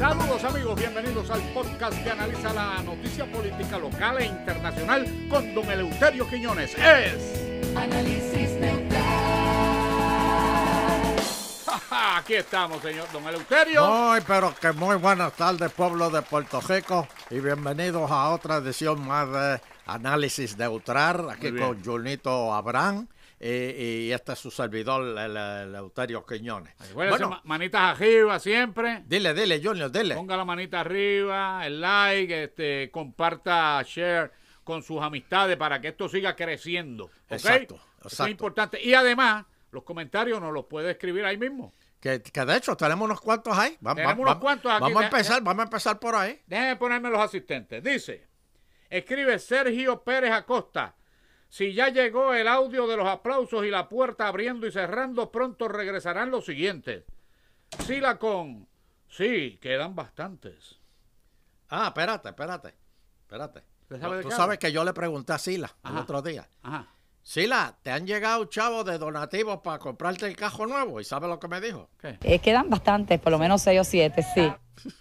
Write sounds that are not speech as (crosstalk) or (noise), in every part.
Saludos amigos, bienvenidos al podcast que analiza la noticia política local e internacional con don Eleuterio Quiñones. Es... Análisis neutral. Aquí estamos, señor don Eleuterio. Muy, pero que muy buenas tardes, pueblo de Puerto Rico, y bienvenidos a otra edición más de Análisis Neutral, aquí con Junito Abraham, y, y este es su servidor, el, el Eleuterio Quiñones. Bueno, ma- manitas arriba siempre. dile, dile, Junior, dile. Ponga la manita arriba, el like, este, comparta, share con sus amistades para que esto siga creciendo. ¿ok? Exacto, Eso exacto. es importante. Y además, los comentarios nos los puede escribir ahí mismo. Que, que de hecho tenemos unos cuantos ahí. Va- va- Tenemos va- unos cuantos aquí. Vamos a De- empezar, vamos a empezar por ahí. Déjenme ponerme los asistentes. Dice, escribe Sergio Pérez Acosta. Si ya llegó el audio de los aplausos y la puerta abriendo y cerrando, pronto regresarán los siguientes. Sila con... Sí, quedan bastantes. Ah, espérate, espérate, espérate. ¿Usted sabe de Tú sabes que yo le pregunté a Sila el otro día. Ajá. Sila, ¿te han llegado chavos de donativos para comprarte el cajo nuevo? ¿Y sabes lo que me dijo? ¿Qué? Eh, quedan bastantes, por lo menos seis o siete, sí. (laughs)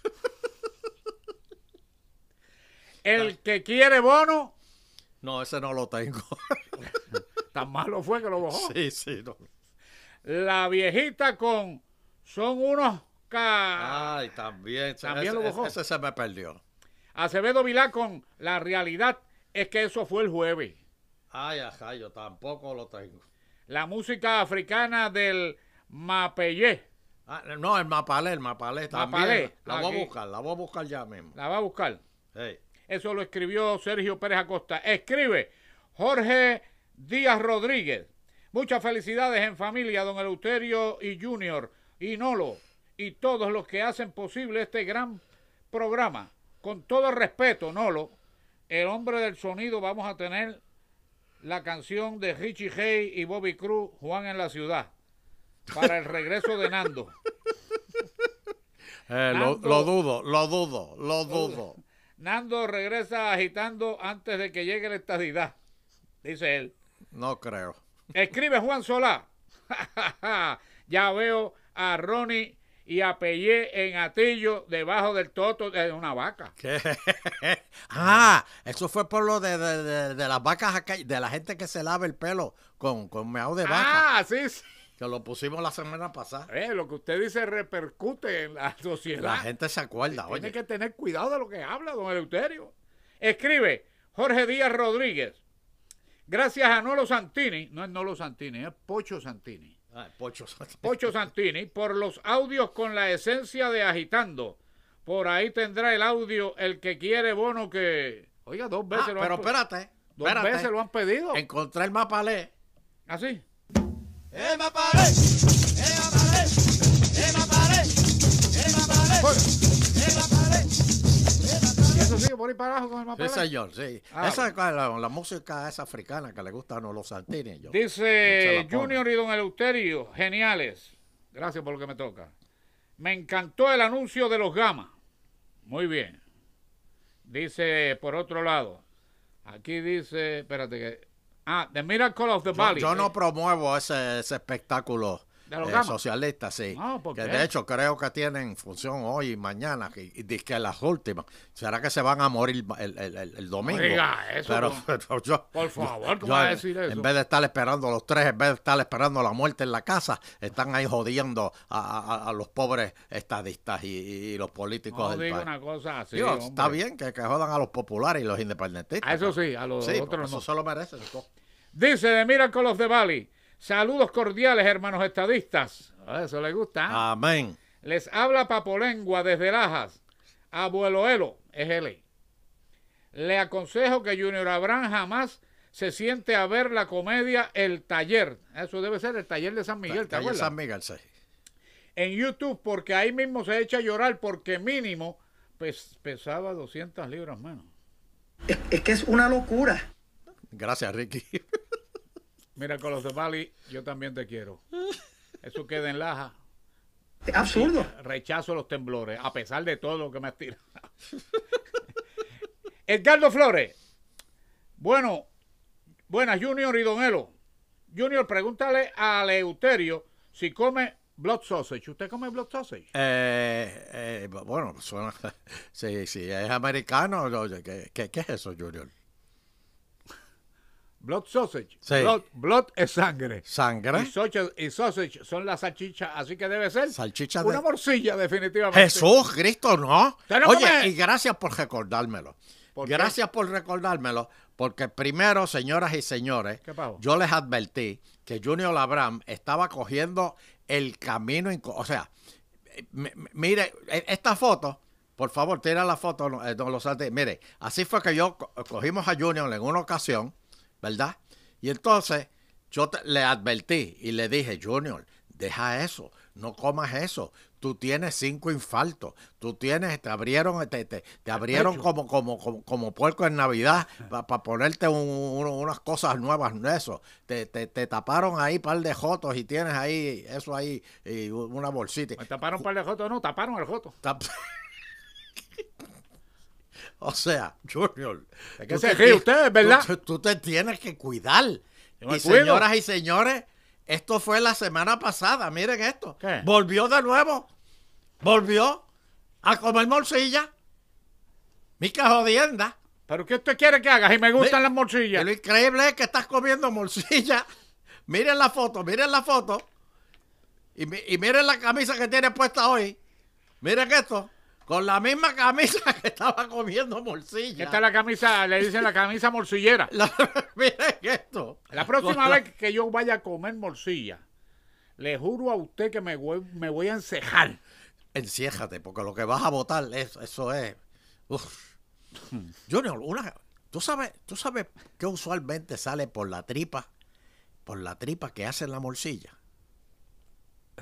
El que quiere bono, No, ese no lo tengo. (laughs) tan malo fue que lo bajó. sí, sí. no. La viejita con... Son unos... Ca... Ay, también. También ese, lo bajó. ese se me perdió. Acevedo Vilá con... La realidad es que eso fue el jueves. Ay, ajá, yo tampoco lo tengo. la música africana del Mapellé. Ah, no, el mapalé, el mapalé también. Mapalé, La voy aquí. a buscar, la voy a buscar ya mismo. La va a buscar. Hey. Eso lo escribió Sergio Pérez Acosta. Escribe Jorge Díaz Rodríguez. Muchas felicidades en familia, don Eleuterio y Junior y Nolo y todos los que hacen posible este gran programa. Con todo respeto, Nolo, el hombre del sonido, vamos a tener la canción de Richie Hay y Bobby Cruz, Juan en la ciudad, para el regreso de Nando. (laughs) Eh, lo dudo, lo dudo, lo dudo. Nando regresa agitando antes de que llegue la estadidad, dice él. No creo. Escribe Juan Solá. (laughs) ya veo a Ronnie y a Pellé en Atillo debajo del toto de una vaca. ¿Qué? (laughs) ah, eso fue por lo de, de, de- de las vacas acá, de la gente que se lava el pelo con, con meado de vaca, Ah, sí, sí. Que lo pusimos la semana pasada. Eh, lo que usted dice repercute en la (laughs) sociedad. La gente se acuerda, Tiene oye. que tener cuidado de lo que habla, don Eleuterio. Escribe Jorge Díaz Rodríguez. Gracias a Nolo Santini, no es Nolo Santini, es Pocho Santini. Ay, pocho. Pocho Santini, por los audios con la esencia de agitando. Por ahí tendrá el audio el que quiere bono que. Oiga, dos veces Ah, lo pero han pe- espérate, Dos espérate. veces lo han pedido. Encontré el mapalé. Eso sigue por ahí para abajo con el Sí, mapalé. señor, sí. Ah, esa es la, la música esa africana que le gusta a los Santini. Yo. Dice. Junior y Don Eleuterio, geniales. Gracias por lo que me toca. Me encantó el anuncio de los Gama. Muy bien. Dice por otro lado. Aquí dice, espérate que. Ah, The Miracle of the Yo, Valley. yo no promuevo ese, ese espectáculo ¿De los eh, Gama? socialista, sí. No, ¿por que de hecho creo que tienen función hoy y mañana, que- y, que las últimas. ¿Será que se van a morir el, el- el- el domingo? diga eso, pero, no. (laughs) pero yo, Por favor, ¿cómo yo, va a en- decir eso? En vez de estar esperando los tres, en vez de estar esperando la muerte en la casa, están ahí jodiendo a, a- a los pobres estadistas y, y los políticos No del digo país. una cosa así. Está bien que, que jodan a los populares y los independentistas. A eso pero- sí, a los Sí, otros eso no. se lo merecen. Dice The Miracle of the Valley. Saludos cordiales, hermanos estadistas. A eso le gusta. ¿eh? Amén. Les habla Papolengua desde Lajas. Abuelo Elo, es él. Le aconsejo que Junior Abraham jamás se siente a ver la comedia El Taller. Eso debe ser el Taller de San Miguel, ¿te acuerdas? San Miguel, sí. En YouTube, porque ahí mismo se echa a llorar porque mínimo pues, pesaba 200 libras menos. Es, es que es una locura. Gracias, Ricky. (laughs) Mira, con los de Bali, yo también te quiero. Eso queda en Laja. Absurdo. Rechazo los temblores, a pesar de todo lo que me has tirado. (laughs) Edgardo Flores. Bueno, buenas, Junior y Don Elo. Junior, pregúntale a Leuterio si come Blood sausage. ¿Usted come blood sausage? Eh, eh, bueno, suena. (laughs) Sí, sí, es americano. oye, ¿Qué, qué, qué es eso, Junior? Blood sausage. Sí. Blood, blood es sangre. ¿Sangre? Y sausage, y sausage son las salchichas, así que debe ser Salchicha una de. morcilla, definitivamente. Jesús, Cristo, no. ¿Usted no Oye, come? y gracias por recordármelo. ¿Por qué? gracias por recordármelo, porque primero, señoras y señores, yo les advertí que Junior Labram estaba cogiendo el camino, o sea, mire, e- esta foto, por favor, tira la foto, no, eh, no lo salte. Mire, así fue que yo co- cogimos a Junior en una ocasión, ¿verdad? Y entonces yo te- le advertí y le dije, Junior, deja eso, no comas eso. Tú tienes cinco infartos, tú tienes, te abrieron, te, te- te abrieron como, como, como, como puerco en Navidad (laughs) para ponerte un- un- unas cosas nuevas eso. Te, te, te taparon ahí par de jotos y tienes ahí, eso ahí, y una bolsita. Me taparon un par de jotos, no, taparon el joto. Tap- (laughs) (laughs) o sea, Junior. ¿De qué tú se te ríe ti- usted, verdad? Tú, tú te tienes que cuidar. Yo Y señoras y señores, esto fue la semana pasada. Miren esto. ¿Qué? Volvió de nuevo. Volvió a comer morcilla. Mi jodienda. ¿Pero qué usted quiere que haga? Si me gustan las morcillas. lo increíble es que estás comiendo morcilla. (laughs) Miren la foto, miren la foto. Y miren la camisa que tiene puesta hoy. Miren esto. Con la misma camisa que estaba comiendo morcilla. Esta es la camisa, le dicen la camisa morcillera. (laughs) La- miren esto. La próxima Con la- vez que yo vaya a comer morcilla, le juro a usted que me voy, me voy a encejar. Enciéjate, porque lo que vas a votar, es, eso es. Uf. Junior, una, ¿tú sabes, ¿tú sabes que usualmente sale por la tripa? Por la tripa que hacen la morcilla.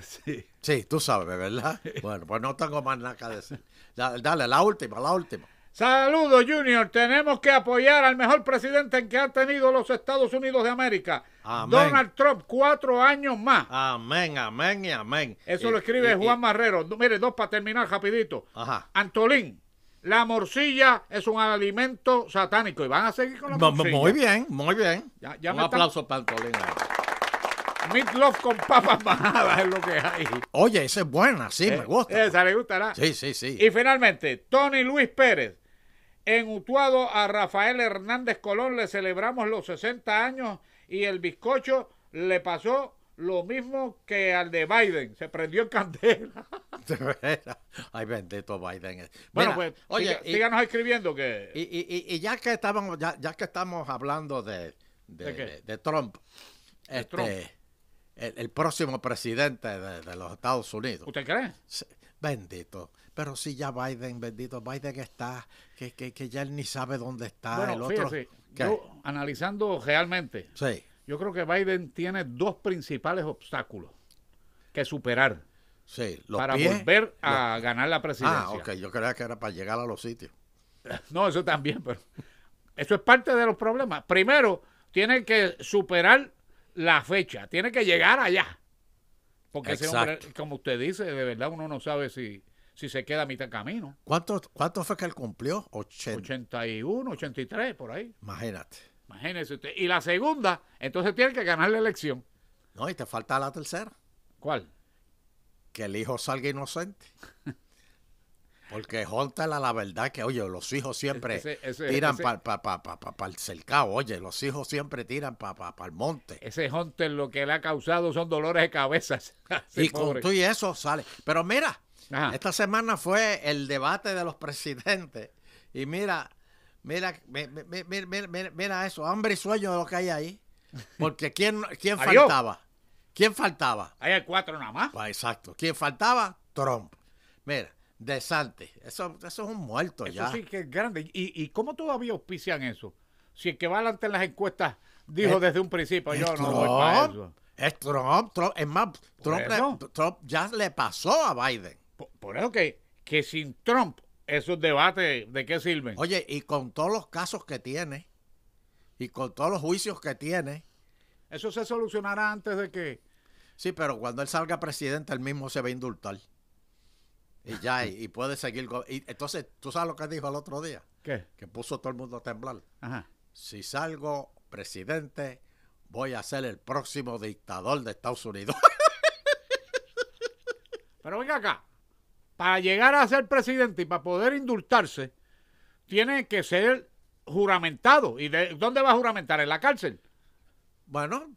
Sí. Sí, tú sabes, ¿verdad? (laughs) Bueno, pues no tengo más nada que decir. Dale, la última, la última. Saludos, Junior. Tenemos que apoyar al mejor presidente en que han tenido los Estados Unidos de América. Amén. Donald Trump, cuatro años más. Amén, amén y amén. Eso Y- lo escribe y- y- Juan Marrero. Mire, dos para terminar rapidito. Ajá. Antolín, la morcilla es un alimento satánico y van a seguir con la morcilla. Muy bien, muy bien. Ya- ya Un están- aplauso para Antolín. Meatloaf con papas bajadas es lo que hay. Oye, esa es buena, sí, me gusta. Esa le gustará. Sí, sí, sí. Y finalmente, Tony Luis Pérez. En Utuado a Rafael Hernández Colón le celebramos los 60 años y el bizcocho le pasó lo mismo que al de Biden. Se prendió en candela. (laughs) De veras. Ay, bendito Biden. Bueno, pues oye, siga- y- síganos escribiendo que... Y, y- y- ya que estábamos, ya, ya que estamos hablando de, de, ¿De de Trump, este, Trump. El, el próximo presidente de, de los Estados Unidos. ¿Usted cree? Bendito. Pero si ya Biden, bendito, Biden está, que, que, que ya él ni sabe dónde está el bueno, otro. fíjese, ¿Qué? yo analizando realmente, Sí, yo creo que Biden tiene dos principales obstáculos que superar sí. Los para pies, volver a ganar la los- presidencia. Ah, ok, yo creía que era para llegar a los sitios. (laughs) No, eso también, pero eso es parte de los problemas. Primero, tiene que superar la fecha, tiene que llegar allá. Porque ese hombre, como usted dice, de verdad uno no sabe si, si se queda a mitad camino. ¿Cuánto, ¿Cuánto fue que él cumplió? 80. 81, 83, por ahí. Imagínate. Imagínese usted. Y la segunda, entonces tiene que ganar la elección. No, y te falta la tercera. ¿Cuál? que el hijo salga inocente. (laughs) Porque Hunter, a la verdad que, oye, los hijos siempre Ese- ese- tiran para pa, pa, pa, pa- pa el cercado. Oye, los hijos siempre tiran para pa, pa el monte. Ese Hunter lo que le ha causado son dolores de cabeza. (laughs) Y con tú y eso sale. Pero mira, Ajá. esta semana fue el debate de los presidentes. Y mira, mira, mi- mi- mi- mi- mi- mi- mira eso, hambre y sueño de lo que hay ahí. Porque ¿quién, quién Adiós. faltaba? ¿Quién faltaba? Hay cuatro nada más. Pues exacto. ¿Quién faltaba? Trump. Mira, De Santi. Eso, eso es un muerto Eso ya. sí que es grande. ¿Y, ¿Y cómo todavía auspician eso? Si el que va adelante en las encuestas dijo Es- desde un principio, yo no voy para Trump. eso. Es Trump, Trump. Es más, Trump, eso. le- Trump ya le pasó a Biden. Por, por eso que, que sin Trump, esos debates, ¿de qué sirven? Oye, y con todos los casos que tiene, y con todos los juicios que tiene, Eso se solucionará antes de que... sí, pero cuando él salga presidente, él mismo se va a indultar. Y ya, (laughs) y, y puede seguir. Y entonces, ¿tú sabes lo que dijo el otro día? ¿Qué? Que puso todo el mundo a temblar. Ajá. Si salgo presidente, voy a ser el próximo dictador de Estados Unidos. (laughs) Pero venga acá, para llegar a ser presidente y para poder indultarse, tiene que ser juramentado. ¿Y de dónde va a juramentar? ¿En la cárcel? Bueno,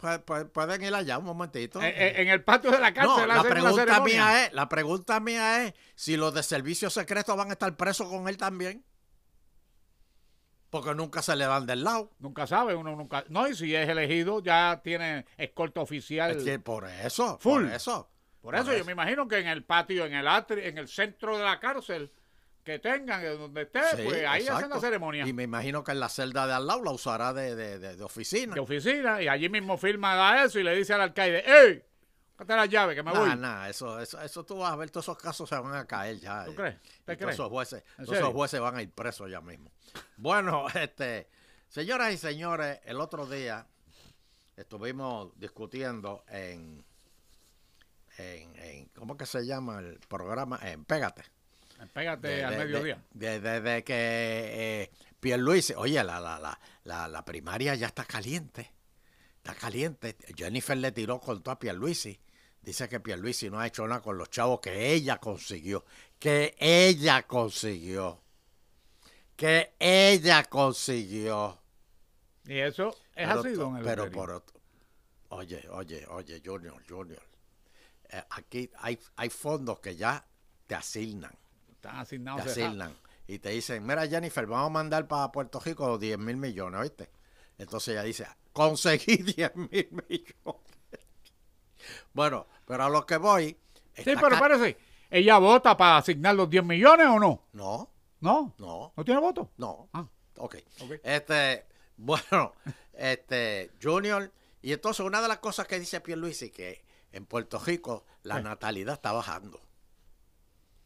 pueden ir allá un momentito. Eh, eh, en el patio de la cárcel. No, la pregunta mía es, la pregunta mía es si los de servicio secreto van a estar presos con él también. Porque nunca se le van del lado. Nunca sabe, uno nunca. No, y si es elegido, ya tiene escolta oficial. Es que por eso, Full. por eso. Por eso yo me imagino que en el patio, en el atri, en el centro de la cárcel, que tengan, eh, donde esté, Sí, pues ahí hacen la ceremonia Y me imagino que en la celda de al lado la usará de, de- de- de oficina. de oficina y allí mismo firma da eso y le dice al alcaide, ¡Ey! Cállate la llave que me voy. Nah, nah, eso, eso, eso tú vas a ver, todos esos casos se van a caer ya. ¿Tú Y- crees? y ¿Usted todos cree? esos jueces, ¿En todos esos jueces van a ir presos ya mismo. Bueno, (laughs) este, señoras y señores, el otro día estuvimos discutiendo en, en, en ¿cómo que se llama el programa? En Pégate. Pégate De- al de- mediodía. De, de- de que eh, Pierluisi, oye, la, la, la, la, la primaria ya está caliente. Está caliente. Jennifer le tiró con todo a Pierluisi. Dice que Pierluisi no ha hecho nada con los chavos que ella consiguió. Que ella consiguió. Que ella consiguió. Y eso es Pero así, don Pero por otro. Oye, oye, oye, Junior, Junior. Eh, aquí hay, hay fondos que ya te asignan Están asignados. te asignan y te dicen, mira Jennifer, vamos a mandar para Puerto Rico 10 mil millones, ¿oíste? Entonces ella dice, conseguí (laughs) 10 mil millones. bueno, pero a lo que voy... Sí, pero parece, ¿ella vota para asignar los 10 millones o no? No, ¿No? no, ¿No tiene voto? no. Ah. Ok. Ok. Este, (laughs) bueno, este, Junior, y entonces una de las cosas que dice Pierluisi que en Puerto Rico la Sí. natalidad está bajando.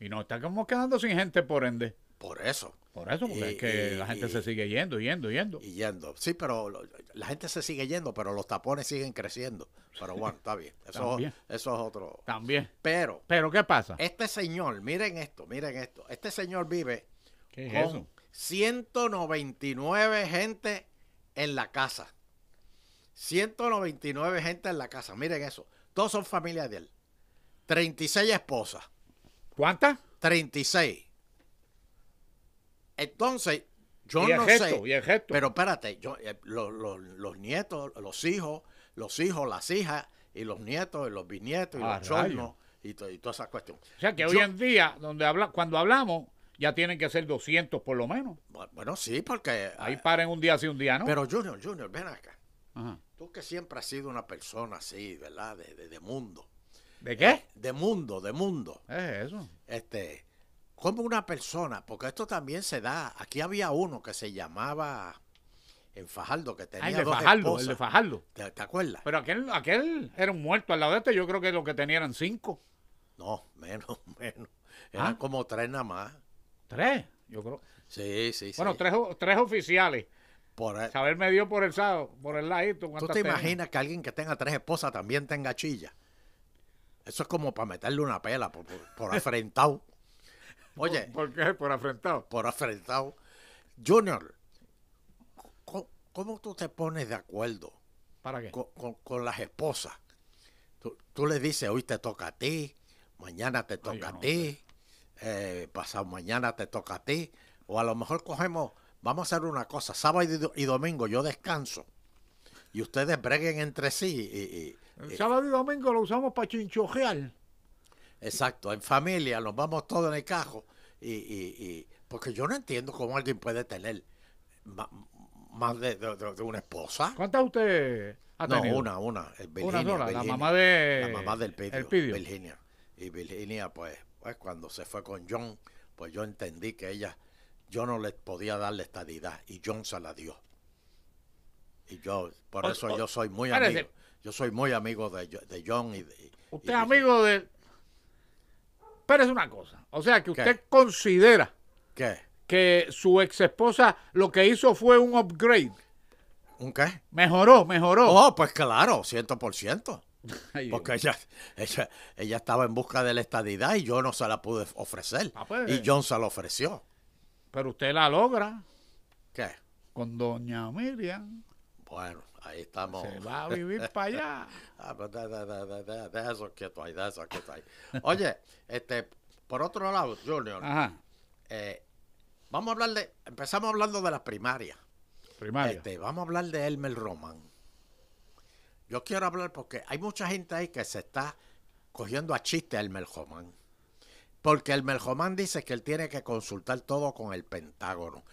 Y no está como quedando sin gente por ende. Por eso. Por eso, porque Y- es que y- la gente y- se sigue yendo, yendo, yendo. y yendo. Sí, pero lo- la gente se sigue yendo, pero los tapones siguen creciendo. Pero bueno, está bien. Eso, También. eso es otro. También. Pero Pero ¿qué pasa? este señor, miren esto, miren esto. Este señor vive ¿Qué es con eso? 199 gente en la casa. 199 gente en la casa. Miren eso. Todos son familia de él. 36 esposas. ¿Cuántas? 36. Entonces, yo y el no gesto, sé. y el gesto. Pero espérate, yo, eh, lo- lo- los nietos, los hijos, los hijos, las hijas, y los nietos, y los bisnietos, y Ah, los chornos, y, to- y toda esa cuestión. o sea que yo- hoy en día, donde habla, cuando hablamos, ya tienen que ser 200 por lo menos. Bu- Bueno, sí, porque... Ahí ah, paren un día sí, un día no. pero Junior, Junior, ven acá. Ajá. Tú que siempre has sido una persona así, ¿verdad? De, de- de mundo. ¿De qué? De mundo, de mundo. Es eso. Este, como una persona, porque esto también se da. Aquí había uno que se llamaba en Fajardo, que tenía Ah, el de dos Fajardo, el esposas. de Fajardo. ¿Te, te acuerdas? Pero aquel, aquel era un muerto al lado de este. Yo creo que lo que tenía eran cinco. No, menos, (laughs) menos. Eran ¿Ah? como tres nada más. Tres, yo creo. Sí, sí, sí. Bueno, tres, tres oficiales. Por ahí- Saber me dio por el por el ladito. ¿Tú te tenía. imaginas que alguien que tenga tres esposas también tenga chilla? Eso es como para meterle una pela por, por, por afrentado. (laughs) Oye, ¿Por qué? Por afrentado. por afrentado. Junior, ¿cómo, cómo tú te pones de acuerdo ¿Para qué? con, con- con las esposas? Tú, tú le dices, hoy te toca a ti, mañana te toca a no ti, eh, pasado mañana te toca a ti, o a lo mejor cogemos, vamos a hacer una cosa, sábado y, do- y domingo yo descanso, y ustedes breguen entre sí, y, y- El sábado y domingo lo usamos para chinchojear. exacto, en familia, nos vamos todos en el cajo, y, y- y- porque yo no entiendo cómo alguien puede tener más de, de- de- una esposa. ¿Cuántas usted ha No, tenido? una, una. Una Virginia, sola, la mamá de... La mamá del Pidio, El Pidio. Virginia. Y Virginia, pues, pues, cuando se fue con John, pues yo entendí que ella, yo no le podía dar la estadidad y John se la dio. Y yo, por O- eso o- yo soy muy amigo. Yo soy muy amigo de, de John y de. Usted es amigo de... Pero es una cosa. O sea, que ¿Qué? usted considera ¿Qué? que su ex esposa lo que hizo fue un upgrade. ¿Un qué? Mejoró, mejoró. Oh, pues claro, ciento por ciento. (laughs) Ay, Porque ella, ella, ella estaba en busca de la estadidad y yo no se la pude ofrecer. Ah, pues. Y John se la ofreció. Pero usted la logra ¿Qué? con doña Miriam. Bueno, ahí estamos. Se va a vivir para allá. (laughs) Ah, pues de- de- de- de- de- deja eso quieto ahí, deja eso quieto ahí. Oye, este, por otro lado, Junior, eh, vamos a hablar de, empezamos hablando de las primarias. Primaria. Este, vamos a hablar de Elmer Román. Yo quiero hablar porque hay mucha gente ahí que se está cogiendo a chiste a Elmer Román. Porque Elmer Román dice que él tiene que consultar todo con el Pentágono.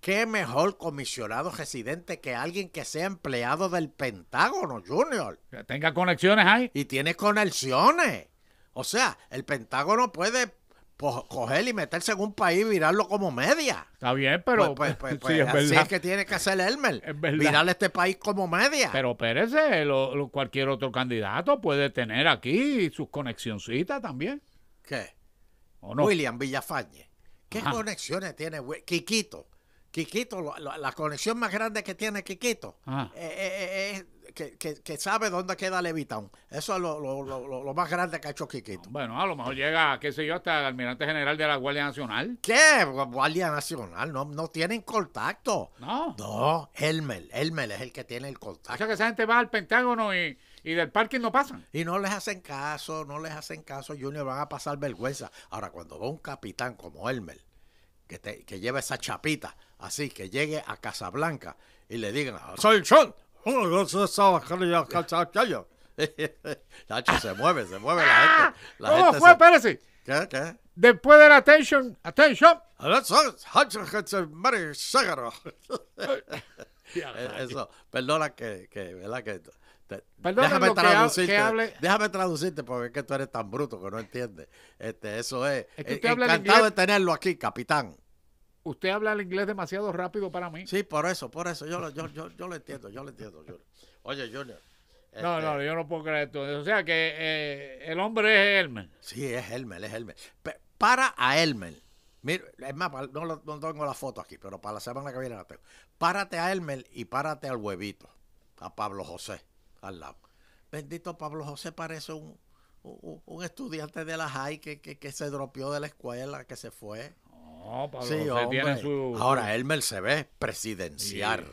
¿Qué mejor comisionado residente que alguien que sea empleado del Pentágono, Junior? Que tenga conexiones ahí. Y tiene conexiones. O sea, el Pentágono puede coger y meterse en un país y virarlo como media. Está bien, pero pues, pues, pues, (laughs) sí, pues, es así verdad. es que tiene que hacer Elmer. Es. Virar este país como media. Pero espérese, lo- lo- cualquier otro candidato puede tener aquí sus conexioncitas también. ¿Qué? ¿O no? William Villafañe. ¿Qué Ajá. conexiones tiene Quiquito? Quiquito, lo- lo- la conexión más grande que tiene Quiquito Ajá. eh, eh, eh, es que, que- que sabe dónde queda Levitown. Eso es lo, más grande que ha hecho Quiquito. Bueno, a lo mejor llega, qué sé yo, hasta el almirante general de la Guardia Nacional. ¿Qué? Guardia Nacional, no, no tienen contacto. No. No, Elmer, Elmer es el que tiene el O contacto. sea que esa gente va al Pentágono y, y del parking no pasan. Y no les hacen caso, no les hacen caso, Junior, van a pasar vergüenza. Ahora, cuando va un capitán como Elmer, que, te, que lleva esa chapita, así, que llegue a Casablanca y le digan, soy Sean. (laughs) Nacho, se mueve, se mueve la gente. La ¿Cómo gente fue? se- Espérese. ¿Qué? ¿Qué? Después de la attention, attention. (laughs) (laughs) Eh, Eso, perdona que, que ¿verdad? Que, te- déjame que traducirte, que hable- déjame traducirte porque es que tú eres tan bruto que no entiendes. Este, eso es. Es que Eh, habla encantado de tenerlo aquí, capitán. Usted habla el inglés demasiado rápido para mí. Sí, por eso, por eso, yo, lo- yo, yo, yo lo entiendo, yo lo entiendo, Junior. Oye, Junior. No, este, no, yo no puedo creer esto. O sea que eh, el hombre es Elmer. Sí, es Elmer, es Elmer. Para a Elmer. Mira, es más, pa- no, lo- no tengo la foto aquí, pero para la semana que viene la tengo. Párate a Elmer y párate al huevito, a Pablo José, al lado. Bendito Pablo José parece un, un, un estudiante de la high que, que, que se dropeó de la escuela, que se fue. No, Pablo sí, José hombre. tiene su. Ahora, Elmer se ve presidencial.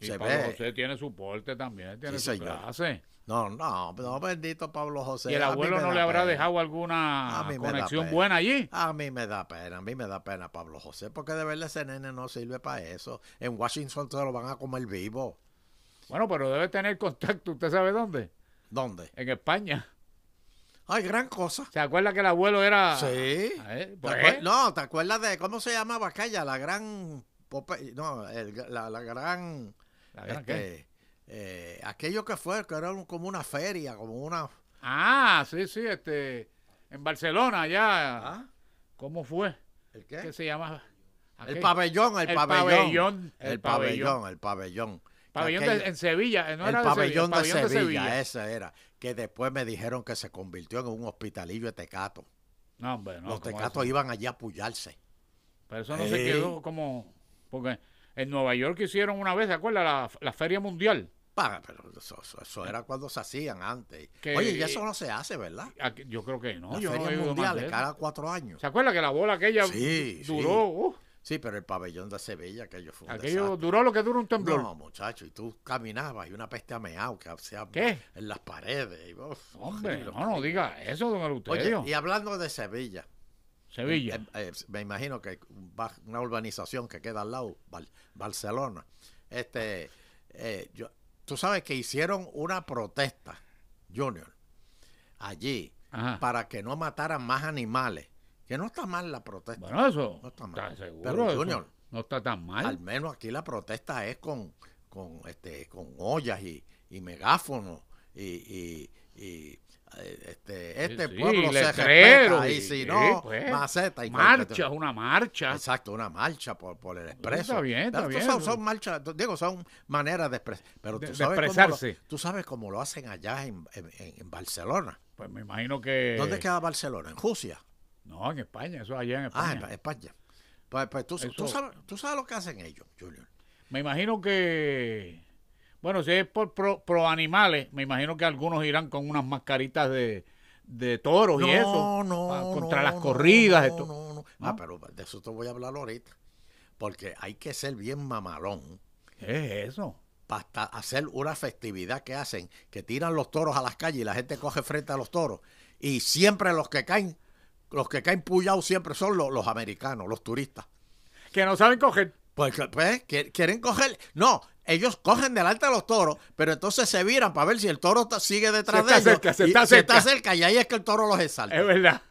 se Pablo ve. José tiene su porte también, tiene Sí, su señor. clase. No, no, no, bendito Pablo José. y el abuelo no le habrá pena. dejado alguna conexión buena allí. A mí me da pena, a mí me da pena Pablo José, porque de verdad ese nene no sirve para eso. En Washington se lo van a comer vivo. Bueno, pero debe tener contacto. ¿Usted sabe dónde? ¿Dónde? En España. Ay, gran cosa. ¿Se acuerda que el abuelo era. Sí. Eh, ¿Te pues, No, ¿te acuerdas de cómo se llamaba aquella? La gran... No, el- la, la gran... ¿La gran qué? este, eh, aquello que fue, que era un- como una feria, como una... Ah, sí, sí, este. En Barcelona, ya. ¿Ah? ¿Cómo fue? ¿El ¿Qué qué? se llama? El pabellón, el, El pabellón. pabellón, El el pabellón, el Pabellón de- aquello- en Sevilla. ¿no el era pabellón, de Sevilla? de, Pabellón Sevilla, ese era. Que después me dijeron que se convirtió en un hospitalillo de tecato. No, hombre, no. Los ¿cómo tecatos eso? iban allí a apoyarse. Pero eso no se Ey. quedó como. Porque en Nueva York hicieron una vez, ¿se acuerda? La, la Feria Mundial. Pero eso, eso- eso era cuando se hacían antes. Que- Oye, y eso no se hace, ¿verdad? Aquí- yo creo que no. Las yo no ferias mundiales de cada cuatro años. ¿Se acuerda que la bola aquella Sí, duró? sí. uh, Sí, pero el pabellón de Sevilla, aquello fue un aquello desastre. duró lo que dura un temblor. No, muchacho, y tú caminabas y una peste ameado que hacía ¿Qué? en las paredes. y, uf, Hombre, no, no diga eso, don Eleuterio. Oye, y hablando de Sevilla, Sevilla. eh, eh, me imagino que una urbanización que queda al lado, Bar- Barcelona. Este, eh, yo, tú sabes que hicieron una protesta, Junior, allí, Ajá. para que no mataran más animales. Que no está mal la protesta. Bueno, eso. No está mal. ¿Está seguro? Pero, Eso Junior, no está tan mal. Al menos aquí la protesta es con, con, este, con ollas y, y megáfonos y, y, y, eh, este, este Sí, pueblo se respeta y y- si no, pues. maceta y Marcha, una marcha. Exacto, una marcha por, por el expreso. Está bien, está Pero bien. Son, son marchas, digo, son maneras de expresar. Pero De- tú de sabes, cómo expresarse. lo, tú sabes cómo lo hacen allá en- en- en Barcelona. Pues me imagino que. ¿Dónde queda Barcelona? En Rusia. No, en España, eso allá en Ah, España. en España. Pues, pues tú, sabes, tú sabes lo que hacen ellos, Junior. Me imagino que. Bueno, si es por pro, pro animales, me imagino que algunos irán con unas mascaritas de, de toros y eso. pa- contra las no, corridas. no, esto. no, no. Ah, ¿No? pero de eso te voy a hablar ahorita. Porque hay que ser bien mamalón ¿Qué es eso? para hacer una festividad que hacen, que tiran los toros a las calles y la gente coge frente a los toros. Y siempre los que caen, los que caen puyados siempre son los, los americanos, los turistas. Que no saben coger. Pues, pues, quieren coger. No, ellos cogen delante de los toros, pero entonces se viran para ver si el toro sigue detrás Se de está ellos. cerca, se y está cerca. y ahí es que el toro los exalta. Es verdad.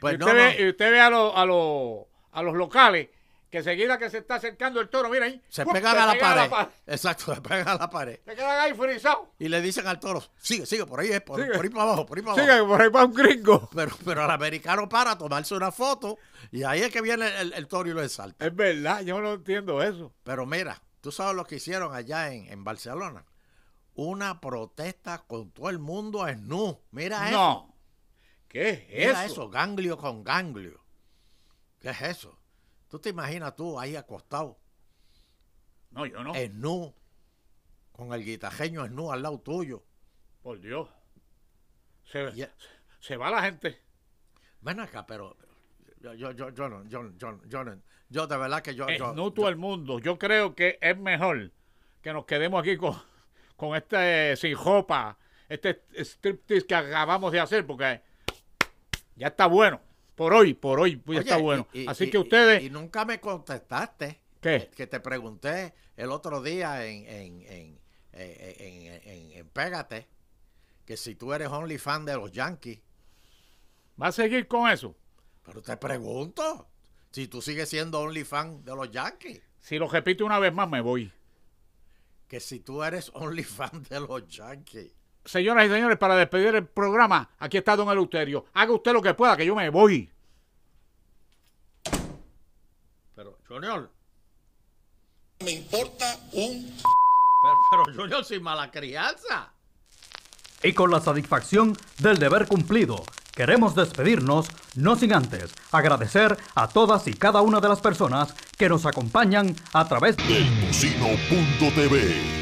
Pues y usted, no. Ve, y usted ve a, los a, los a los locales que seguida que se está acercando el toro, mira ahí. Se pegan a la pegan pared. Exacto, se pegan a la pared. Se quedan ahí frisados. Y le dicen al toro, sigue, sigue, por ahí es, por, ahí para abajo, por ahí para abajo. Sigue, por ahí va un gringo. Pero, pero el americano para a tomarse una foto y ahí es que viene el, el toro y lo exalta. Es verdad, yo no entiendo eso. Pero mira, tú sabes lo que hicieron allá en, en Barcelona. Una protesta con todo el mundo en nu. Mira eso. No. ¿Qué es Mira eso? eso, ganglio con ganglio. ¿Qué es eso? Tú te imaginas tú ahí acostado, No, yo no. en nu, con el guitajeño en nu al lado tuyo. Por Dios. Se, Ya. se va la gente. Ven acá, pero yo, yo, yo, yo no, yo, yo, yo, no- yo de verdad que yo, Es yo, no todo el mundo. Yo creo que es mejor que nos quedemos aquí con, con este sin jopa, este striptease que acabamos de hacer, porque ya está bueno. Por hoy, por hoy, pues Oye, está bueno. y- Así y- que ustedes, Y, nunca me contestaste. ¿Qué? Que te pregunté el otro día en, en, en, en, en- en- en Pégate que si tú eres only fan de los Yankees. ¿va a seguir con eso? Pero te pregunto si tú sigues siendo only fan de los Yankees. Si lo repito una vez más, me voy. Que si tú eres (laughs) only fan de los Yankees. Señoras y señores, para despedir el programa, aquí está Don Eleuterio. Haga usted lo que pueda, que yo me voy. Pero, Junior. Me importa un Pero, pero Junior, sin mala crianza. Y con la satisfacción del deber cumplido, queremos despedirnos, no sin antes agradecer a todas y cada una de las personas que nos acompañan a través de... eltocino.tv.